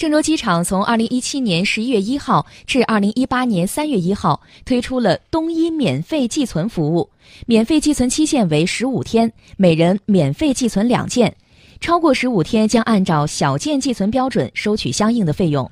郑州机场从二零一七年十一月一号至二零一八年三月一号推出了冬衣免费寄存服务免费寄存期限为十五天每人免费寄存两件超过十五天将按照小件寄存标准收取相应的费用。